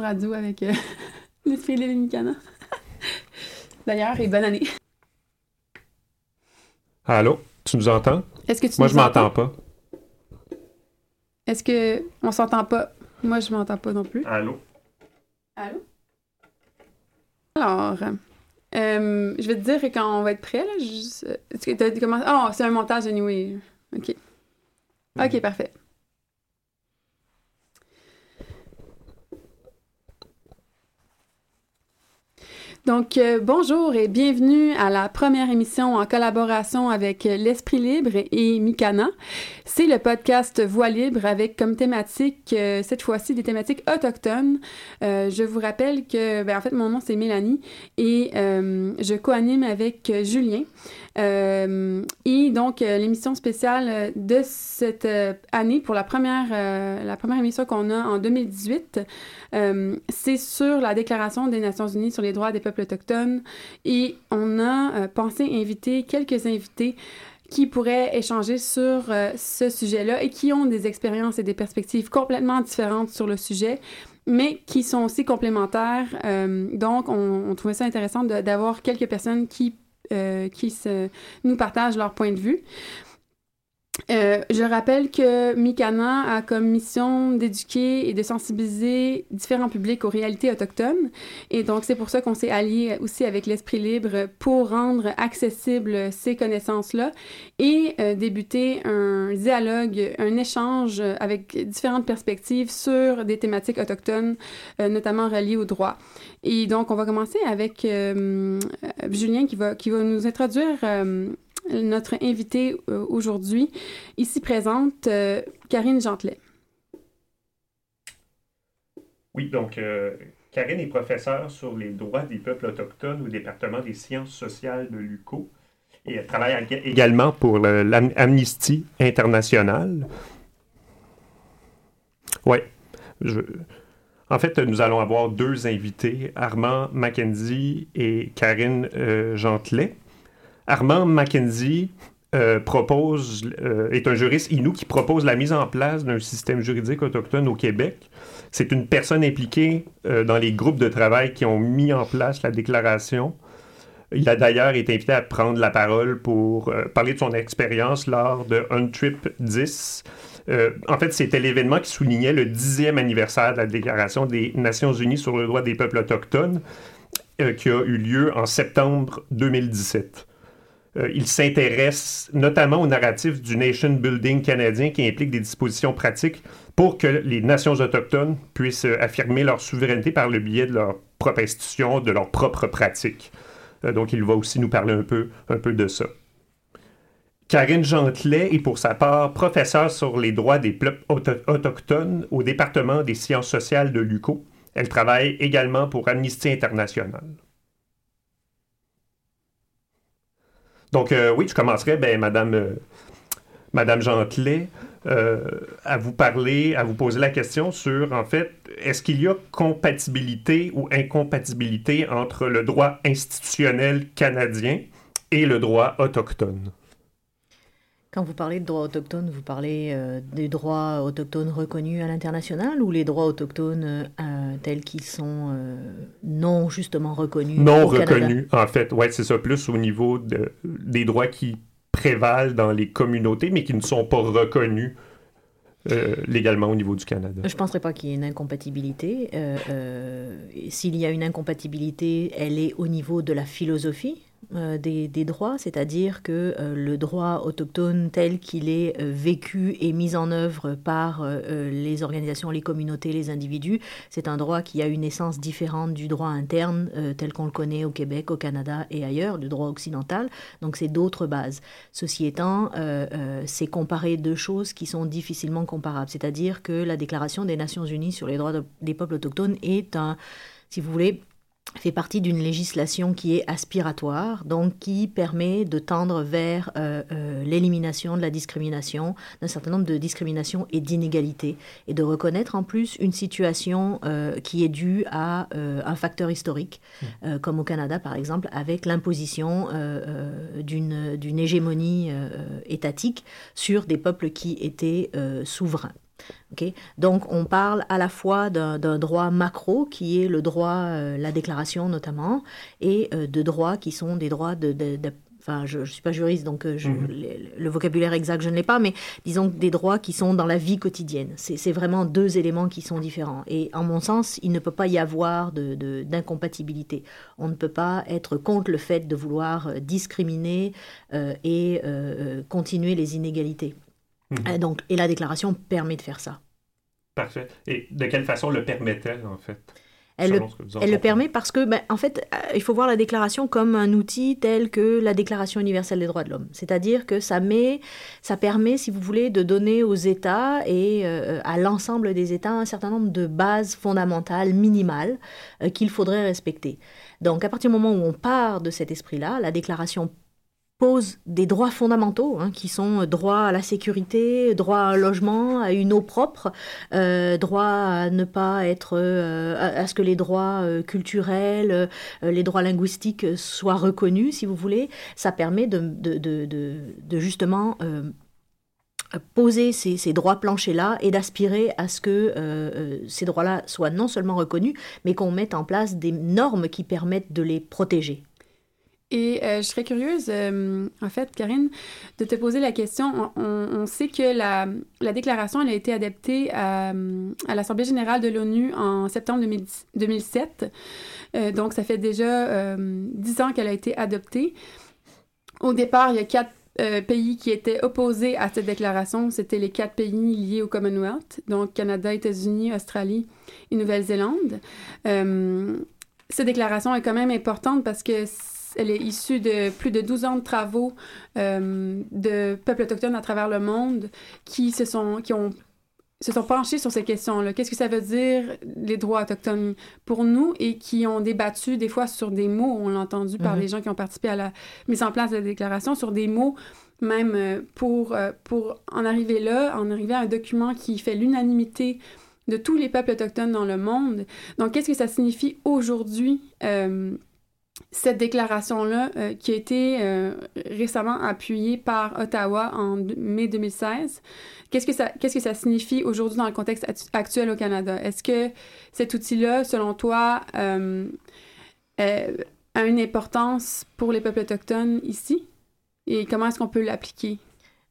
radio avec euh, les filles et Mikana. D'ailleurs, et bonne année. Allô, tu nous entends? Est-ce que tu Moi, nous je m'entends entends? pas. Est-ce que on s'entend pas? Moi, je m'entends pas non plus. Allô? Allô? Alors, euh, je vais te dire quand on va être prêt, là. Juste, euh, Est-ce que t'as commencé? Oh, c'est un montage anyway. OK. OK, parfait. Donc, euh, bonjour et bienvenue à la première émission en collaboration avec euh, l'Esprit Libre et Mikana. C'est le podcast Voix Libre avec comme thématique, euh, cette fois-ci, des thématiques autochtones. Je vous rappelle que, ben, en fait, mon nom c'est Mélanie et je co-anime avec Julien. Et donc, l'émission spéciale de cette année, pour la première, la première émission qu'on a en 2018, euh, c'est sur la Déclaration des Nations Unies sur les droits des peuples autochtones. Et on a euh, pensé inviter quelques invités qui pourraient échanger sur euh, ce sujet-là et qui ont des expériences et des perspectives complètement différentes sur le sujet, mais qui sont aussi complémentaires. Euh, donc, on, trouvait ça intéressant d'avoir quelques personnes qui, qui nous partagent leur point de vue. Euh, je rappelle que Mikana a comme mission d'éduquer et de sensibiliser différents publics aux réalités autochtones. Et donc, c'est pour ça qu'on s'est allié aussi avec l'Esprit Libre pour rendre accessibles ces connaissances-là et euh, débuter un dialogue, un échange avec différentes perspectives sur des thématiques autochtones, euh, notamment reliées au droit. Et donc, on va commencer avec Julien qui va, qui va nous introduire notre invitée euh, aujourd'hui, ici présente, euh, Karine Gentelet. Oui, donc, euh, Karine est professeure sur les droits des peuples autochtones au département des sciences sociales de l'UCO. Et elle travaille également pour le- l'Am- Amnesty International. Oui. Je... En fait, nous allons avoir deux invités, Armand Mackenzie et Karine euh, Gentelet. Armand Mackenzie euh, propose, euh, est un juriste inou qui propose la mise en place d'un système juridique autochtone au Québec. C'est une personne impliquée euh, dans les groupes de travail qui ont mis en place la déclaration. Il a d'ailleurs été invité à prendre la parole pour parler de son expérience lors de Untrip 10. Euh, en fait, c'était l'événement qui soulignait le dixième anniversaire de la Déclaration des Nations Unies sur le droit des peuples autochtones, qui a eu lieu en septembre 2017. Euh, il s'intéresse notamment au narratif du nation building canadien qui implique des dispositions pratiques pour que les nations autochtones puissent euh, affirmer leur souveraineté par le biais de leur propre institution, de leurs propres pratiques. Euh, donc, il va aussi nous parler un peu, un peu de ça. Karine Gentelet est pour sa part professeure sur les droits des peuples auto- autochtones au département des sciences sociales de l'UCO. Elle travaille également pour Amnesty International. Donc, euh, oui, je commencerai, ben, Madame, euh, Madame Gentelet, euh, à vous parler, à vous poser la question sur, en fait, est-ce qu'il y a compatibilité ou incompatibilité entre le droit institutionnel canadien et le droit autochtone? Quand vous parlez de droits autochtones, vous parlez euh, des droits autochtones reconnus à l'international ou les droits autochtones euh, tels qu'ils sont euh, non justement reconnus Non au Canada? reconnus, en fait. Ouais, c'est ça, plus au niveau de- des droits qui prévalent dans les communautés, mais qui ne sont pas reconnus euh, légalement au niveau du Canada. Je ne penserais pas qu'il y ait une incompatibilité. Euh, euh, S'il y a une incompatibilité, elle est au niveau de la philosophie des, des droits, c'est-à-dire que euh, le droit autochtone tel qu'il est euh, vécu et mis en œuvre par euh, euh, les organisations, les communautés, les individus, c'est un droit qui a une essence différente du droit interne euh, tel qu'on le connaît au Québec, au Canada et ailleurs, du droit occidental. Donc c'est d'autres bases. Ceci étant, euh, euh, c'est comparer deux choses qui sont difficilement comparables. C'est-à-dire que la Déclaration des Nations Unies sur les droits de- des peuples autochtones est un, si vous voulez, fait partie d'une législation qui est aspiratoire, donc qui permet de tendre vers euh, euh, l'élimination de la discrimination, d'un certain nombre de discriminations et d'inégalités, et de reconnaître en plus une situation euh, qui est due à un facteur historique, euh, comme au Canada par exemple, avec l'imposition d'une hégémonie étatique sur des peuples qui étaient euh, Donc on parle à la fois d'un droit macro qui est le droit, la déclaration notamment, et de droits qui sont des droits de, Enfin, je ne suis pas juriste, donc euh, mhm. le, vocabulaire exact, je ne l'ai pas, mais disons des droits qui sont dans la vie quotidienne. C'est vraiment deux éléments qui sont différents. Et en mon sens, il ne peut pas y avoir d'incompatibilité. De, On ne peut pas être contre le fait de vouloir euh, discriminer euh, et continuer les inégalités. Mhm. donc, et la déclaration permet de faire ça. Parfait. Et de quelle façon le permet-elle, en fait elle, le, permet parce que, ben, en fait, euh, il faut voir la déclaration comme un outil tel que la Déclaration universelle des droits de l'homme. C'est-à-dire que ça met, ça permet, si vous voulez, de donner aux États et euh, à l'ensemble des États un certain nombre de bases fondamentales, minimales, euh, qu'il faudrait respecter. Donc, à partir du moment où on part de cet esprit-là, la déclaration pose des droits fondamentaux, hein, qui sont droit à la sécurité, droit à un logement, à une eau propre, euh, droit à ne pas être, euh, à, ce que les droits euh, culturels, les droits linguistiques soient reconnus, si vous voulez. Ça permet de, justement poser ces droits planchers-là et d'aspirer à ce que ces droits-là soient non seulement reconnus, mais qu'on mette en place des normes qui permettent de les protéger. Et euh, je serais curieuse, euh, en fait, Karine, de te poser la question. On, sait que la, la, déclaration elle a été adaptée à, l'Assemblée générale de l'ONU en septembre 2007. Euh, donc, ça fait déjà dix ans qu'elle a été adoptée. Au départ, il y a quatre pays qui étaient opposés à cette déclaration. C'était les quatre pays liés au Commonwealth, donc Canada, États-Unis, Australie et Nouvelle-Zélande. cette déclaration est quand même importante parce que elle est issue de plus de 12 ans de travaux euh, de peuples autochtones à travers le monde qui se sont, qui ont, se sont penchés sur ces questions-là. Qu'est-ce que ça veut dire, les droits autochtones pour nous, et qui ont débattu des fois sur des mots, on l'a entendu par les mhm. gens qui ont participé à la mise en place de la déclaration, sur des mots même euh, pour, euh, pour en arriver là, en arriver à un document qui fait l'unanimité de tous les peuples autochtones dans le monde. Donc, qu'est-ce que ça signifie aujourd'hui cette déclaration-là, euh, qui a été euh, récemment appuyée par Ottawa en mai 2016, qu'est-ce que ça, qu'est-ce que ça signifie aujourd'hui dans le contexte actuel au Canada? Est-ce que cet outil-là, selon toi, euh, a une importance pour les peuples autochtones ici? Et comment est-ce qu'on peut l'appliquer?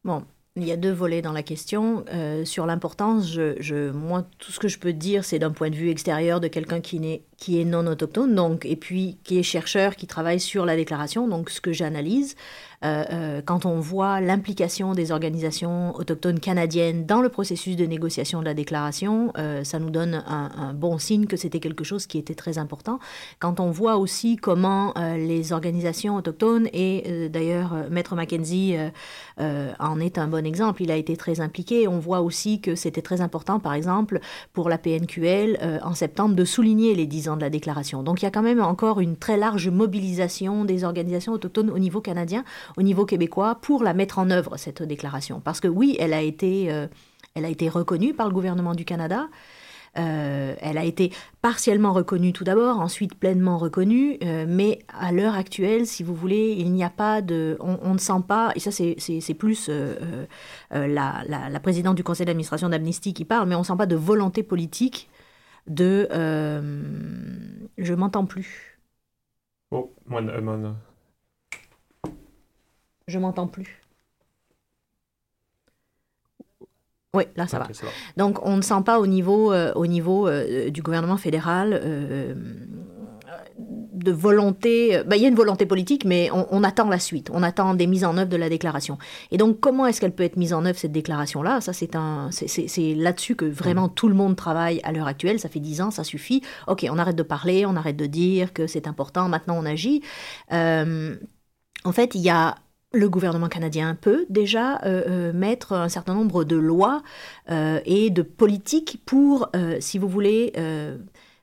Bon, il y a deux volets dans la question. Sur l'importance, je, moi, tout ce que je peux dire, c'est d'un point de vue extérieur de quelqu'un qui, n'est, qui est non autochtone, donc, et puis qui est chercheur, qui travaille sur la déclaration. Donc, ce que j'analyse, euh, euh, quand on voit l'implication des organisations autochtones canadiennes dans le processus de négociation de la déclaration, euh, ça nous donne un, bon signe que c'était quelque chose qui était très important. Quand on voit aussi comment les organisations autochtones, et d'ailleurs Maître Mackenzie en est un bon exemple, il a été très impliqué, on voit aussi que c'était très important, par exemple, pour la PNQL en septembre, de souligner les 10 ans de la déclaration. Donc il y a quand même encore une très large mobilisation des organisations autochtones au niveau canadien au niveau québécois pour la mettre en œuvre, cette déclaration. Parce que oui, elle a été, euh, elle a été reconnue par le gouvernement du Canada. Euh, elle a été partiellement reconnue tout d'abord, ensuite pleinement reconnue, euh, mais à l'heure actuelle, si vous voulez, il n'y a pas de... On, ne sent pas, et ça c'est plus la, la, présidente du conseil d'administration d'Amnesty qui parle, mais on ne sent pas de volonté politique de... je m'entends plus. Oh, moi, moi, je m'entends plus. Oui, là ça va. Donc on ne sent pas au niveau, euh, au niveau euh, du gouvernement fédéral euh, de volonté. Bah, il y a une volonté politique, mais on, attend la suite. On attend des mises en œuvre de la déclaration. Et donc comment est-ce qu'elle peut être mise en œuvre cette déclaration-là? Ça c'est un, c'est là-dessus que vraiment mmh. tout le monde travaille à l'heure actuelle. Ça fait dix ans, ça suffit. Ok, on arrête de parler, on arrête de dire que c'est important. Maintenant on agit. en fait, il y a le gouvernement canadien peut déjà euh, euh, mettre un certain nombre de lois euh, et de politiques pour, si vous voulez,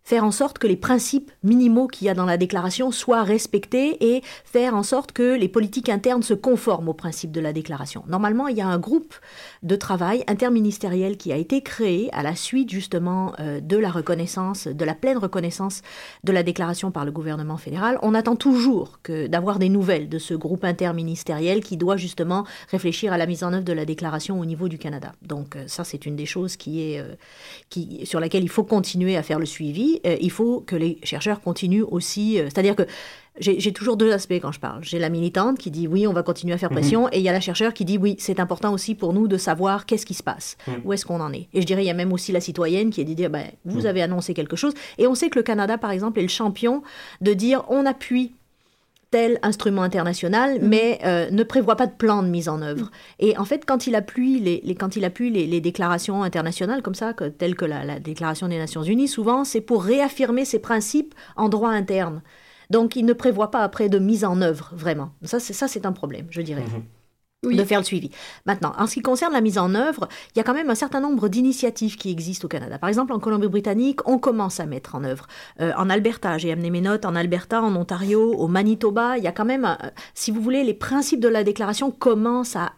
faire en sorte que les principes minimaux qu'il y a dans la déclaration soient respectés et faire en sorte que les politiques internes se conforment aux principes de la déclaration. Normalement, il y a un groupe de travail interministériel qui a été créé à la suite justement euh, de la reconnaissance, de la pleine reconnaissance de la déclaration par le gouvernement fédéral. On attend toujours d'avoir des nouvelles de ce groupe interministériel qui doit justement réfléchir à la mise en œuvre de la déclaration au niveau du Canada. Donc euh, ça, c'est une des choses qui est, euh, sur laquelle il faut continuer à faire le suivi euh, il faut que les chercheurs continuent aussi. Euh, c'est-à-dire que j'ai toujours deux aspects quand je parle. J'ai la militante qui dit oui, on va continuer à faire mhm. pression, et il y a la chercheur qui dit oui, c'est important aussi pour nous de savoir qu'est-ce qui se passe, mhm. où est-ce qu'on en est. Et je dirais, il y a même aussi la citoyenne qui est de dire, ben, vous mhm. avez annoncé quelque chose, et on sait que le Canada, par exemple, est le champion de dire on appuie tel instrument international, mhm. mais euh, ne prévoit pas de plan de mise en œuvre. Mhm. Et en fait, quand il appuie les, quand il appuie les, déclarations internationales comme ça, que, telles que la, Déclaration des Nations Unies, souvent c'est pour réaffirmer ses principes en droit interne. Donc, il ne prévoit pas après de mise en œuvre, vraiment. Ça, c'est, ça, c'est un problème, je dirais. De faire le suivi. Maintenant, en ce qui concerne la mise en œuvre, il y a quand même un certain nombre d'initiatives qui existent au Canada. Par exemple, en Colombie-Britannique, on commence à mettre en œuvre. Euh, en Alberta, j'ai amené mes notes, en Alberta, en Ontario, au Manitoba, il y a quand même, euh, si vous voulez, les principes de la déclaration commencent à,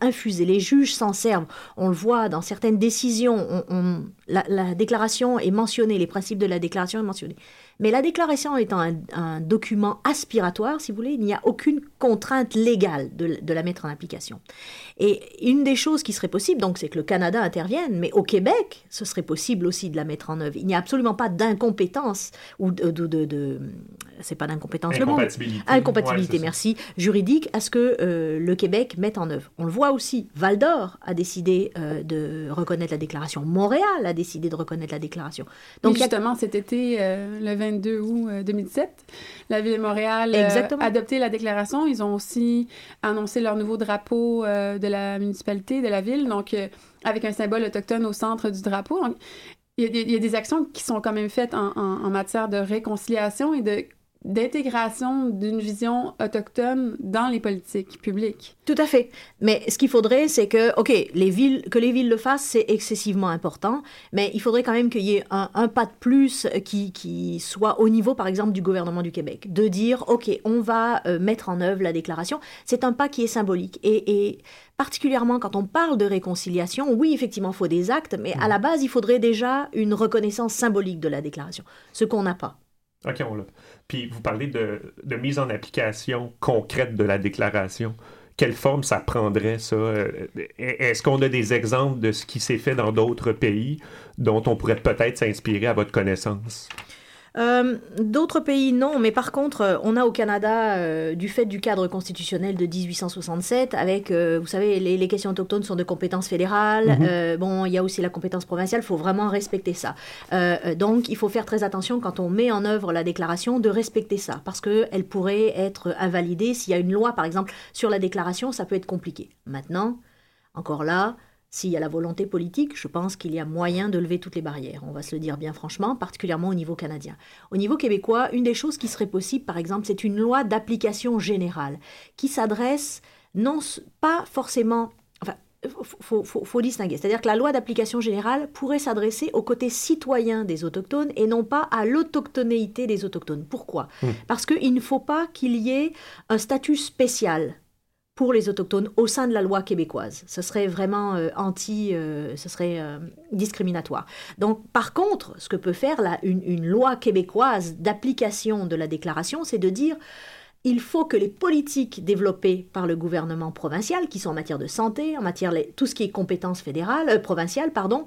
infuser. Les juges s'en servent. On le voit dans certaines décisions. la, la déclaration est mentionnée, les principes de la déclaration est mentionnés. Mais la déclaration étant un, document aspiratoire, si vous voulez, il n'y a aucune contrainte légale de, la mettre en application. Et une des choses qui serait possible, donc, c'est que le Canada intervienne, mais au Québec, ce serait possible aussi de la mettre en œuvre. Il n'y a absolument pas d'incompétence ou de, de, c'est pas d'incompétence le mot, incompatibilité, merci, juridique à ce que euh, le Québec mette en œuvre. On le voit aussi. Val d'Or a décidé euh, de reconnaître la déclaration. Montréal a décidé de reconnaître la déclaration. Donc justement, cet été, euh, le 20 22 août 2007. Euh, la Ville de Montréal euh, a adopté la déclaration. Ils ont aussi annoncé leur nouveau drapeau euh, de la municipalité, de la ville, donc avec un symbole autochtone au centre du drapeau. il, y a des, actions qui sont quand même faites en matière de réconciliation et de d'intégration d'une vision autochtone dans les politiques publiques. Tout à fait. Mais ce qu'il faudrait, c'est que, OK, les villes, que les villes le fassent, c'est excessivement important, mais il faudrait quand même qu'il y ait un, pas de plus qui, soit au niveau, par exemple, du gouvernement du Québec. De dire, OK, on va euh, mettre en œuvre la déclaration. C'est un pas qui est symbolique. Et, particulièrement quand on parle de réconciliation, oui, effectivement, il faut des actes, mais à la base, il faudrait déjà une reconnaissance symbolique de la déclaration, ce qu'on n'a pas. OK, on l'a. Puis vous parlez de, mise en application concrète de la déclaration. Quelle forme ça prendrait, ça? Euh, est-ce qu'on a des exemples de ce qui s'est fait dans d'autres pays dont on pourrait peut-être s'inspirer à votre connaissance? Euh, d'autres pays, non, mais par contre, euh, on a au Canada, euh, du fait du cadre constitutionnel de 1867, avec, vous savez, les, questions autochtones sont de compétences fédérales, mhm. bon, il y a aussi la compétence provinciale, il faut vraiment respecter ça. donc, il faut faire très attention quand on met en œuvre la déclaration de respecter ça, parce qu'elle pourrait être invalidée. S'il y a une loi, par exemple, sur la déclaration, ça peut être compliqué. Maintenant, encore là, s'il y a la volonté politique, je pense qu'il y a moyen de lever toutes les barrières, on va se le dire bien franchement, particulièrement au niveau canadien. Au niveau québécois, une des choses qui serait possible, par exemple, c'est une loi d'application générale qui s'adresse non pas forcément... Enfin, faut, faut, distinguer. C'est-à-dire que la loi d'application générale pourrait s'adresser au côté citoyen des autochtones et non pas à l'autochtonéité des autochtones. Pourquoi? Hmm. Parce qu'il ne faut pas qu'il y ait un statut spécial pour les autochtones au sein de la loi québécoise. Ce serait vraiment euh, anti, euh, ce serait euh, discriminatoire. Donc, par contre, ce que peut faire une, une loi québécoise d'application de la déclaration, c'est de dire il faut que les politiques développées par le gouvernement provincial, qui sont en matière de santé, en matière de tout ce qui est compétences fédérales, provinciales, pardon,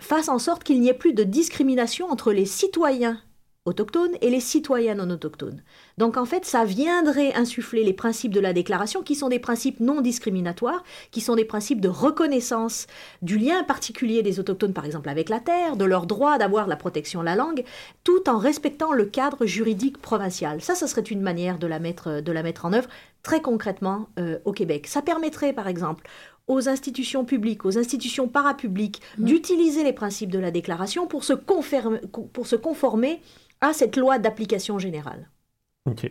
fassent en sorte qu'il n'y ait plus de discrimination entre les citoyens autochtones et les citoyens non autochtones. Donc en fait, ça viendrait insuffler les principes de la déclaration qui sont des principes non discriminatoires, qui sont des principes de reconnaissance du lien particulier des autochtones par exemple avec la terre, de leur droit d'avoir la protection de la langue, tout en respectant le cadre juridique provincial. Ça, ce serait une manière de la mettre, de la mettre en œuvre très concrètement euh, au Québec. Ça permettrait par exemple aux institutions publiques, aux institutions parapubliques, mmh. d'utiliser les principes de la déclaration pour se, pour se conformer à cette loi d'application générale. OK.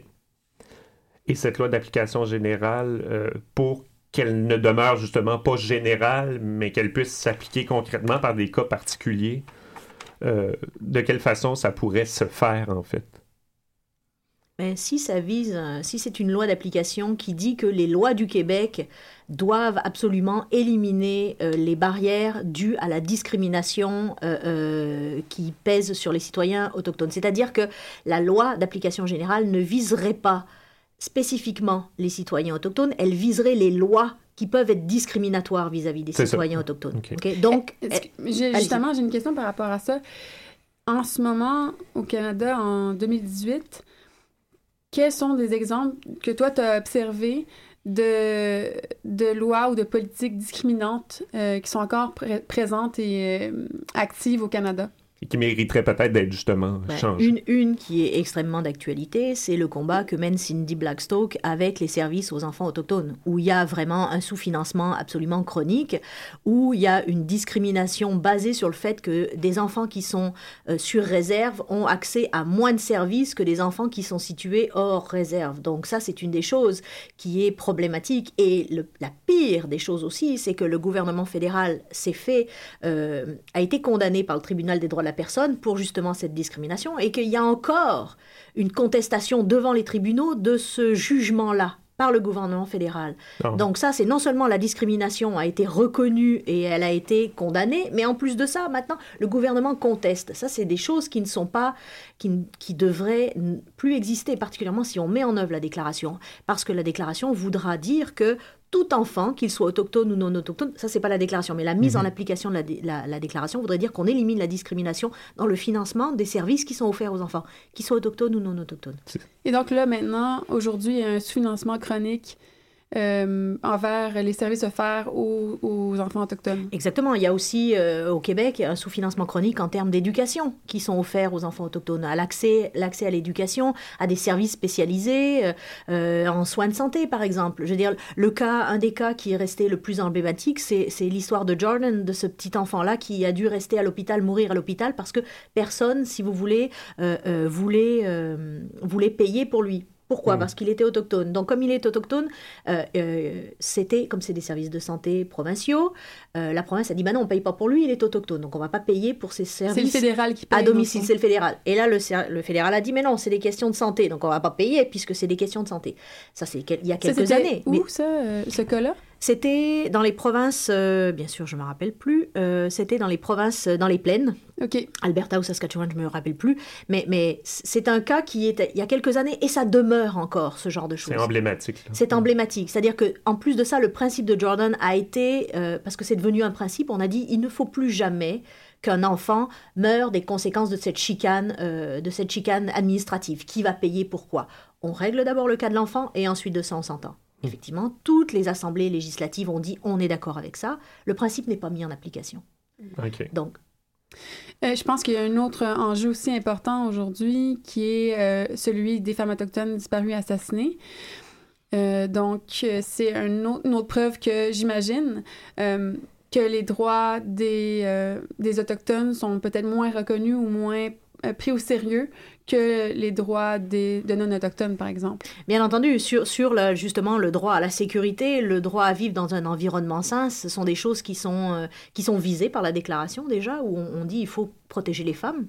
Et cette loi d'application générale, euh, pour qu'elle ne demeure justement pas générale, mais qu'elle puisse s'appliquer concrètement par des cas particuliers, de quelle façon ça pourrait se faire, en fait? Mais si ça vise, si c'est une loi d'application qui dit que les lois du Québec doivent absolument éliminer euh, les barrières dues à la discrimination euh, euh, qui pèse sur les citoyens autochtones, c'est-à-dire que la loi d'application générale ne viserait pas spécifiquement les citoyens autochtones, elle viserait les lois qui peuvent être discriminatoires vis-à-vis des citoyens autochtones. Donc, justement, j'ai une question par rapport à ça. En ce moment, au Canada, en 2018, quels sont des exemples que toi, tu as observés de, de lois ou de politiques discriminantes euh, qui sont encore présentes et euh, actives au Canada? Qui mériterait peut-être d'être justement ben, changée. Une, une qui est extrêmement d'actualité, c'est le combat que mène Cindy Blackstock avec les services aux enfants autochtones, où il y a vraiment un sous-financement absolument chronique, où il y a une discrimination basée sur le fait que des enfants qui sont euh, sur réserve ont accès à moins de services que des enfants qui sont situés hors réserve. Donc ça, c'est une des choses qui est problématique. Et la pire des choses aussi, c'est que le gouvernement fédéral s'est fait, euh, a été condamné par le tribunal des droits de la personne pour justement cette discrimination et qu'il y a encore une contestation devant les tribunaux de ce jugement-là par le gouvernement fédéral. Ah. Donc ça, c'est non seulement la discrimination a été reconnue et elle a été condamnée, mais en plus de ça, maintenant, le gouvernement conteste. Ça, c'est des choses qui ne sont pas, qui, qui devraient plus exister, particulièrement si on met en œuvre la déclaration. Parce que la déclaration voudra dire que tout enfant, qu'il soit autochtone ou non autochtone, ça c'est pas la déclaration, mais la mise en mhm. application de la, déclaration voudrait dire qu'on élimine la discrimination dans le financement des services qui sont offerts aux enfants, qu'ils soient autochtones ou non autochtones. Et donc là maintenant, aujourd'hui, il y a un sous-financement chronique euh, envers les services offerts aux, enfants autochtones. Exactement. Il y a aussi euh, au Québec un sous-financement chronique en termes d'éducation qui sont offerts aux enfants autochtones, à l'accès, à l'éducation, à des services spécialisés, euh, en soins de santé par exemple. Je veux dire, le cas, un des cas qui est resté le plus emblématique, c'est, c'est l'histoire de Jordan, de ce petit enfant-là qui a dû rester à l'hôpital, mourir à l'hôpital parce que personne, si vous voulez, voulait, voulait payer pour lui. Pourquoi mm. Parce qu'il était autochtone. Donc, comme il est autochtone, euh, euh, c'était, comme c'est des services de santé provinciaux, euh, la province a dit, bah non, on paye pas pour lui, il est autochtone. Donc, on va pas payer pour ses services le fédéral qui paye à domicile. C'est le fédéral. Et là, le, le, fédéral a dit, mais non, c'est des questions de santé. Donc, on va pas payer puisque c'est des questions de santé. Ça, c'est il y a quelques années. Où, ça, ce cas-là? C'était dans les provinces, euh, bien sûr, je ne me rappelle plus, euh, c'était dans les provinces, euh, dans les plaines. OK. Alberta ou Saskatchewan, je ne me rappelle plus. Mais, mais c'est un cas qui est il y a quelques années et ça demeure encore, ce genre de choses. C'est emblématique. C'est emblématique. C'est-à-dire qu'en plus de ça, le principe de Jordan a été, parce que c'est devenu un principe, on a dit il ne faut plus jamais qu'un enfant meure des conséquences de cette chicane, de cette chicane administrative. Qui va payer pourquoi? On règle d'abord le cas de l'enfant et ensuite de ça, on s'entend. Effectivement, toutes les assemblées législatives ont dit on est d'accord avec ça. Le principe n'est pas mis en application. Donc. Euh, je pense qu'il y a un autre enjeu aussi important aujourd'hui qui est euh, celui des femmes autochtones disparues et assassinées. Euh, donc, c'est une autre, preuve que j'imagine que les droits des, des Autochtones sont peut-être moins reconnus ou moins pris au sérieux que les droits des, de non-autochtones, par exemple. Bien entendu, sur, sur justement le droit à la sécurité, le droit à vivre dans un environnement sain, ce sont des choses qui sont, euh, qui sont visées par la déclaration déjà, où on, dit il faut protéger les femmes.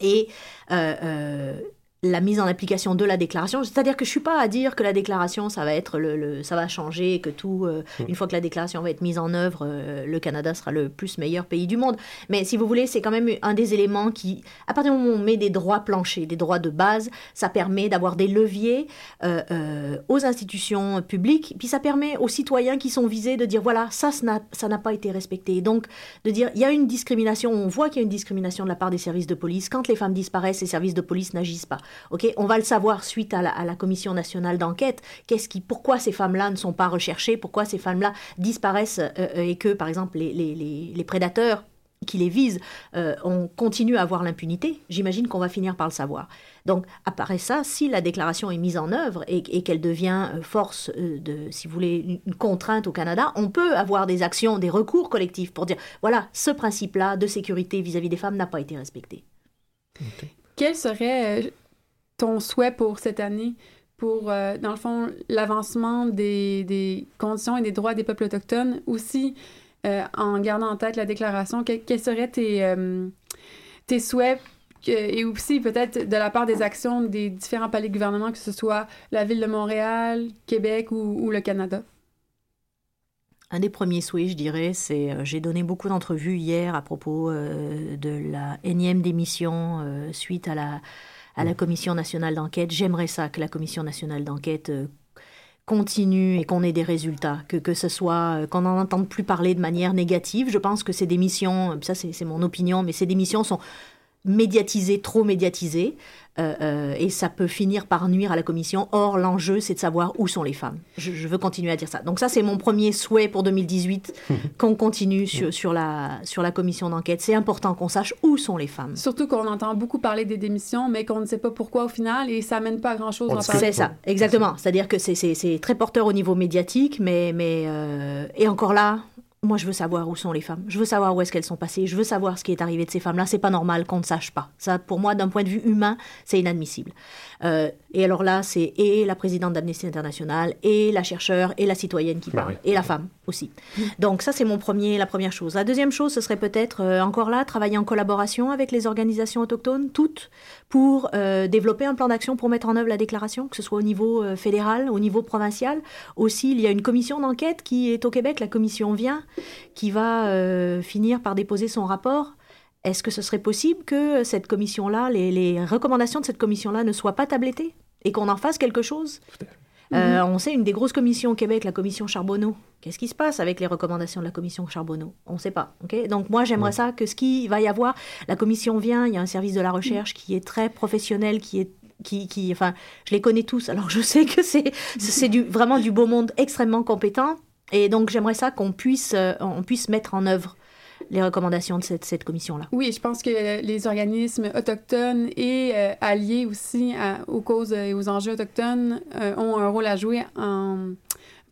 Et euh, euh, la mise en application de la déclaration. C'est-à-dire que je suis pas à dire que la déclaration, ça va être le, ça va changer, que tout, euh, mm. une fois que la déclaration va être mise en œuvre, euh, le Canada sera le plus meilleur pays du monde. Mais si vous voulez, c'est quand même un des éléments qui, à partir du moment où on met des droits planchers, des droits de base, ça permet d'avoir des leviers euh, aux institutions publiques, puis ça permet aux citoyens qui sont visés de dire voilà, ça, ça n'a pas été respecté. Donc, de dire il y a une discrimination, on voit qu'il y a une discrimination de la part des services de police. Quand les femmes disparaissent, les services de police n'agissent pas. Ok, on va le savoir suite à la, commission nationale d'enquête. Qu'est-ce qui, pourquoi ces femmes-là ne sont pas recherchées, pourquoi ces femmes-là disparaissent euh, euh, et que, par exemple, les, prédateurs qui les visent, euh, on continue à avoir l'impunité, j'imagine qu'on va finir par le savoir. Donc, apparaît ça, si la déclaration est mise en œuvre et, qu'elle devient force de, si vous voulez, une, contrainte au Canada, on peut avoir des actions, des recours collectifs pour dire, voilà, ce principe-là de sécurité vis-à-vis des femmes n'a pas été respecté. Quel serait ton souhait pour cette année pour, euh, dans le fond, l'avancement des, des, conditions et des droits des peuples autochtones, aussi euh, en gardant en tête la déclaration, quels seraient tes, euh, tes souhaits et aussi peut-être de la part des actions des différents paliers de gouvernement, que ce soit la ville de Montréal, Québec ou, le Canada? Un des premiers souhaits, je dirais, c'est euh, j'ai donné beaucoup d'entrevues hier à propos de la énième démission suite à la, à la Commission nationale d'enquête. J'aimerais ça que la Commission nationale d'enquête continue et qu'on ait des résultats, que, que ce soit qu'on n'en entende plus parler de manière négative. Je pense que ces démissions, ça c'est mon opinion, mais ces démissions sont médiatisé, trop médiatisé, euh, euh, et ça peut finir par nuire à la commission. Or, l'enjeu, c'est de savoir où sont les femmes. Je, veux continuer à dire ça. Donc ça, c'est mon premier souhait pour 2018, qu'on continue sur, sur, la, sur la commission d'enquête. C'est important qu'on sache où sont les femmes. Surtout qu'on entend beaucoup parler des démissions, mais qu'on ne sait pas pourquoi au final, et ça mène pas à grand-chose. C'est ça, exactement. C'est-à-dire que c'est très porteur au niveau médiatique, mais, mais euh, et encore là, moi, je veux savoir où sont les femmes. Je veux savoir où est-ce qu'elles sont passées. Je veux savoir ce qui est arrivé de ces femmes-là. C'est pas normal qu'on ne sache pas. Ça, pour moi, d'un point de vue humain, c'est inadmissible. Euh, et alors là, c'est et la présidente d'Amnesty International, et la chercheure, et la citoyenne qui bah parle, et la femme aussi. Donc ça, c'est mon premier, la première chose. La deuxième chose, ce serait peut-être euh, encore là, travailler en collaboration avec les organisations autochtones, toutes, pour euh, développer un plan d'action pour mettre en œuvre la déclaration, que ce soit au niveau fédéral, au niveau provincial. Aussi, il y a une commission d'enquête qui est au Québec, la commission vient, qui va finir par déposer son rapport est-ce que ce serait possible que cette commission-là, les, recommandations de cette commission-là ne soient pas tablettées et qu'on en fasse quelque chose? Euh, on sait une des grosses commissions au Québec, la commission Charbonneau. Qu'est-ce qui se passe avec les recommandations de la commission Charbonneau? On ne sait pas. Donc moi, j'aimerais ça que ce qui va y avoir, la commission vient, il y a un service de la recherche qui est très professionnel, qui est qui, qui, enfin, je les connais tous, alors je sais que c'est, c'est du, vraiment du beau monde extrêmement compétent. Et donc j'aimerais ça qu'on puisse, euh, on puisse mettre en œuvre les recommandations de cette, cette commission-là. Oui, je pense que les organismes autochtones et euh, alliés aussi aux causes et aux enjeux autochtones euh, ont un rôle à jouer en,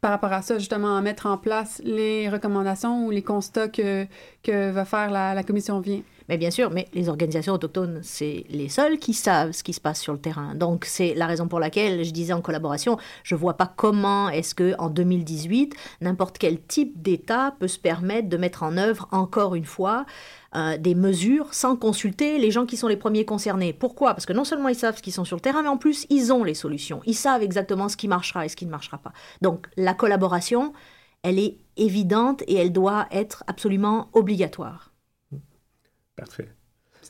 par rapport à ça, justement, à mettre en place les recommandations ou les constats que, que va faire la, la commission vient. Mais bien sûr, mais les organisations autochtones, c'est les seules qui savent ce qui se passe sur le terrain. Donc c'est la raison pour laquelle je disais en collaboration, je vois pas comment est-ce que en 2018 n'importe quel type d'État peut se permettre de mettre en œuvre encore une fois euh, des mesures sans consulter les gens qui sont les premiers concernés. Pourquoi? Parce que non seulement ils savent ce qui sont sur le terrain, mais en plus ils ont les solutions. Ils savent exactement ce qui marchera et ce qui ne marchera pas. Donc la collaboration, elle est évidente et elle doit être absolument obligatoire. Parfait.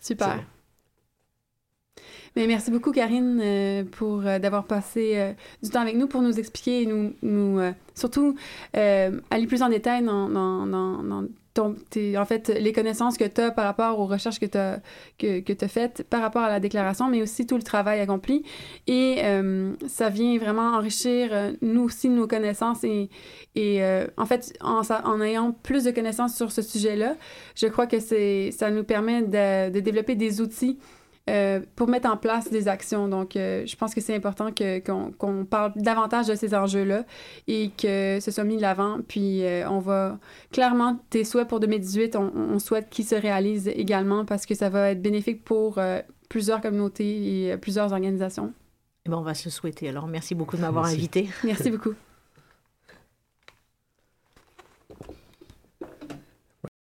Super. Mais merci beaucoup, Karine, euh, pour euh, d'avoir passé euh, du temps avec nous pour nous expliquer et nous, nous surtout aller plus en détail dans, dans, dans en fait, les connaissances que tu as par rapport aux recherches que tu as, que, que faites par rapport à la déclaration, mais aussi tout le travail accompli. Et euh, ça vient vraiment enrichir, euh, nous aussi, nos connaissances. Et, et euh, en fait, en, en, ayant plus de connaissances sur ce sujet-là, je crois que ça nous permet de développer des outils euh, pour mettre en place des actions. Donc, euh, je pense que c'est important qu'on parle davantage de ces enjeux-là et que ce soit mis de l'avant. Puis, euh, on va clairement, tes souhaits pour 2018, on, souhaite qu'ils se réalisent également parce que ça va être bénéfique pour plusieurs communautés et plusieurs organisations. Eh ben, on va se le souhaiter. Alors, merci beaucoup de m'avoir invité. Merci beaucoup.